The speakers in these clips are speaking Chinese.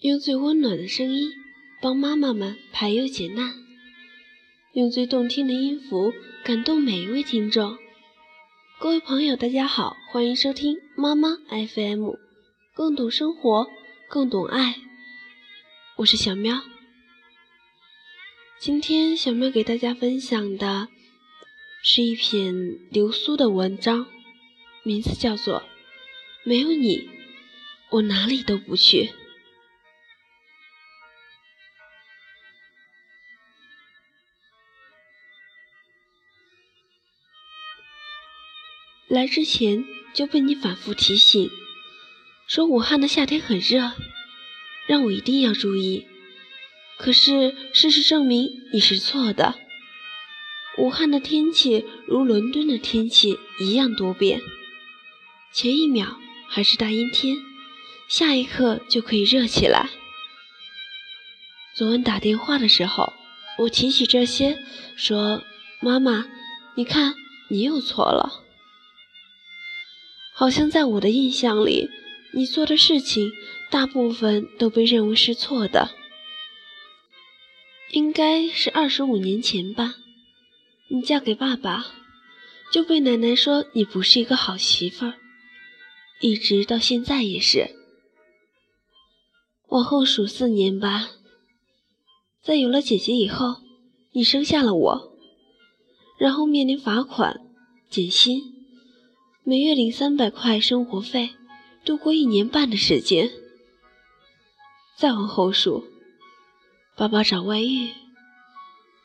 用最温暖的声音帮妈妈们排忧解难，用最动听的音符感动每一位听众。各位朋友，大家好，欢迎收听妈妈 FM，更懂生活，更懂爱。我是小喵。今天小喵给大家分享的是一篇流苏的文章，名字叫做《没有你，我哪里都不去》。来之前就被你反复提醒，说武汉的夏天很热，让我一定要注意。可是事实证明你是错的。武汉的天气如伦敦的天气一样多变，前一秒还是大阴天，下一刻就可以热起来。昨晚打电话的时候，我提起这些，说：“妈妈，你看，你又错了。”好像在我的印象里，你做的事情大部分都被认为是错的。应该是二十五年前吧，你嫁给爸爸，就被奶奶说你不是一个好媳妇儿，一直到现在也是。往后数四年吧，在有了姐姐以后，你生下了我，然后面临罚款、减薪。每月领三百块生活费，度过一年半的时间。再往后数，爸爸找外遇，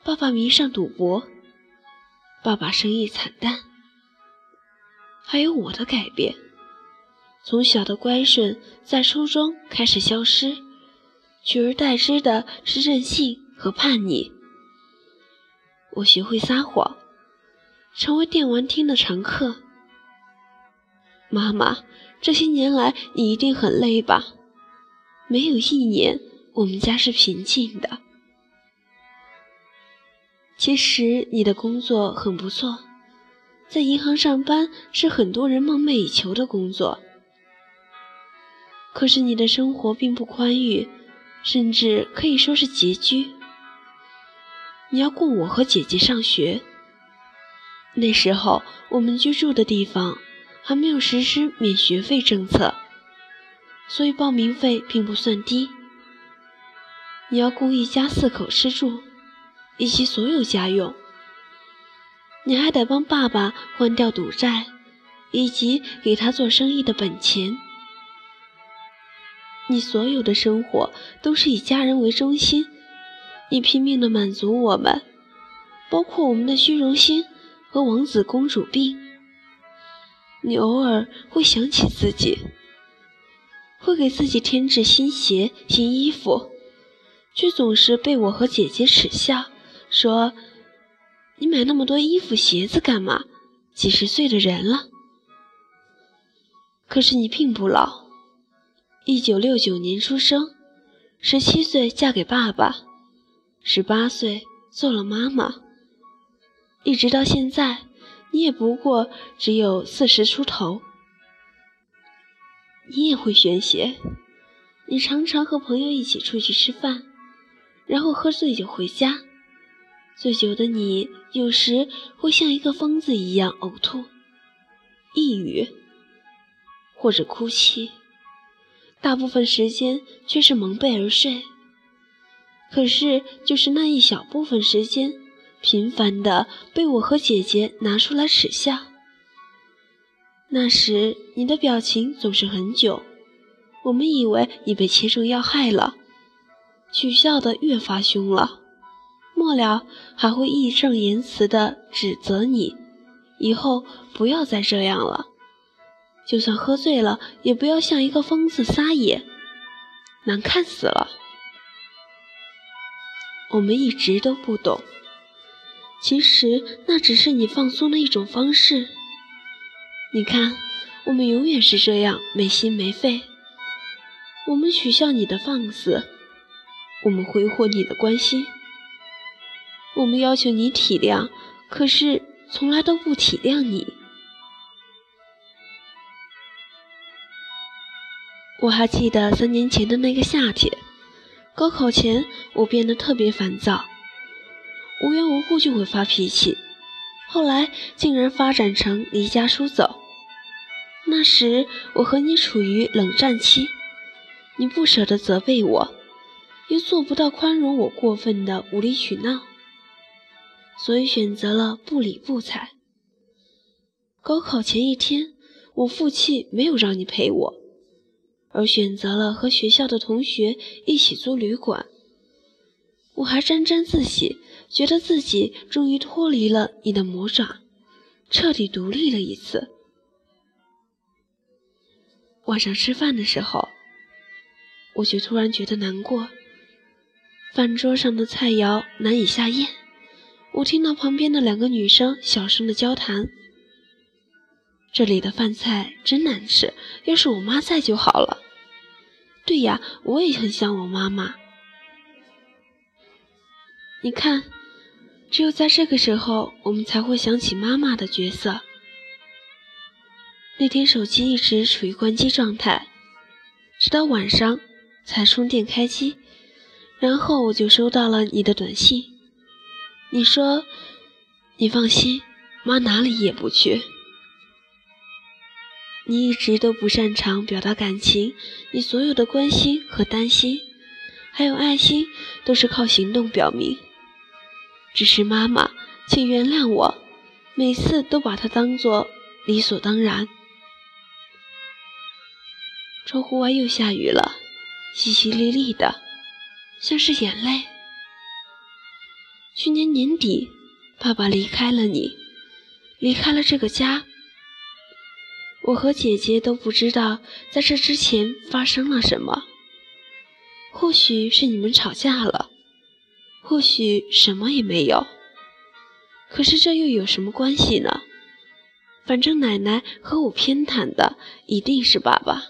爸爸迷上赌博，爸爸生意惨淡，还有我的改变。从小的乖顺，在初中开始消失，取而代之的是任性和叛逆。我学会撒谎，成为电玩厅的常客。妈妈，这些年来你一定很累吧？没有一年我们家是平静的。其实你的工作很不错，在银行上班是很多人梦寐以求的工作。可是你的生活并不宽裕，甚至可以说是拮据。你要供我和姐姐上学，那时候我们居住的地方。还没有实施免学费政策，所以报名费并不算低。你要供一家四口吃住，以及所有家用。你还得帮爸爸还掉赌债，以及给他做生意的本钱。你所有的生活都是以家人为中心，你拼命的满足我们，包括我们的虚荣心和王子公主病。你偶尔会想起自己，会给自己添置新鞋、新衣服，却总是被我和姐姐耻笑，说：“你买那么多衣服、鞋子干嘛？几十岁的人了。”可是你并不老，一九六九年出生，十七岁嫁给爸爸，十八岁做了妈妈，一直到现在。你也不过只有四十出头，你也会宣泄，你常常和朋友一起出去吃饭，然后喝醉酒回家。醉酒的你有时会像一个疯子一样呕吐、抑郁或者哭泣，大部分时间却是蒙被而睡。可是，就是那一小部分时间。频繁的被我和姐姐拿出来耻笑。那时你的表情总是很久，我们以为你被切中要害了，取笑的越发凶了。末了还会义正言辞的指责你，以后不要再这样了，就算喝醉了，也不要像一个疯子撒野，难看死了。我们一直都不懂。其实那只是你放松的一种方式。你看，我们永远是这样没心没肺。我们取笑你的放肆，我们挥霍你的关心，我们要求你体谅，可是从来都不体谅你。我还记得三年前的那个夏天。高考前我变得特别烦躁，无缘无故就会发脾气，后来竟然发展成离家出走。那时我和你处于冷战期，你不舍得责备我，又做不到宽容我过分的无理取闹，所以选择了不理不睬。高考前一天，我负气没有让你陪我，而选择了和学校的同学一起租旅馆。我还沾沾自喜，觉得自己终于脱离了你的魔爪，彻底独立了一次。晚上吃饭的时候，我就突然觉得难过。饭桌上的菜肴难以下咽，我听到旁边的两个女生小声的交谈。这里的饭菜真难吃，要是我妈在就好了。对呀，我也很想我妈妈。你看，只有在这个时候，我们才会想起妈妈的角色。那天手机一直处于关机状态，直到晚上才充电开机，然后我就收到了你的短信。你说：“你放心，妈哪里也不去。”你一直都不擅长表达感情，你所有的关心和担心，还有爱心，都是靠行动表明。只是妈妈，请原谅我，每次都把它当做理所当然。窗户外又下雨了，淅淅沥沥的，像是眼泪。去年年底，爸爸离开了你，离开了这个家。我和姐姐都不知道在这之前发生了什么，或许是你们吵架了，或许什么也没有。可是这又有什么关系呢？反正奶奶和我偏袒的一定是爸爸。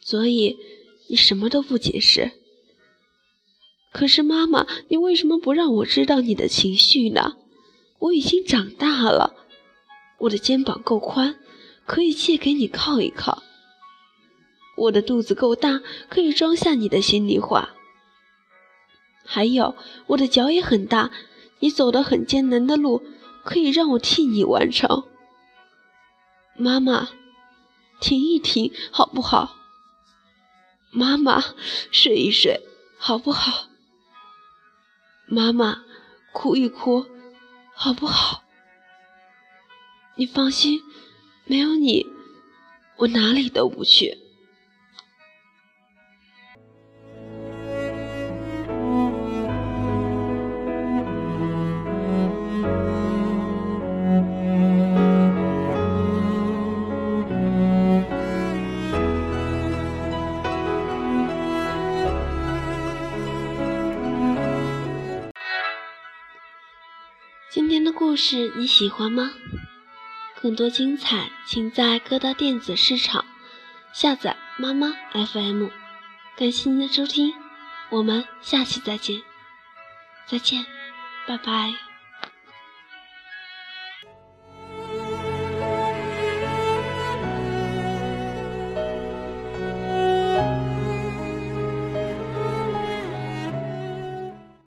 所以你什么都不解释。可是妈妈，你为什么不让我知道你的情绪呢？我已经长大了，我的肩膀够宽，可以借给你靠一靠；我的肚子够大，可以装下你的心里话。还有，我的脚也很大，你走的很艰难的路，可以让我替你完成。妈妈，停一停，好不好？妈妈，睡一睡，好不好？妈妈，哭一哭，好不好？你放心，没有你，我哪里都不去。天的故事你喜欢吗？更多精彩，请在各大电子市场下载妈妈 FM。感谢您的收听，我们下期再见，再见，拜拜。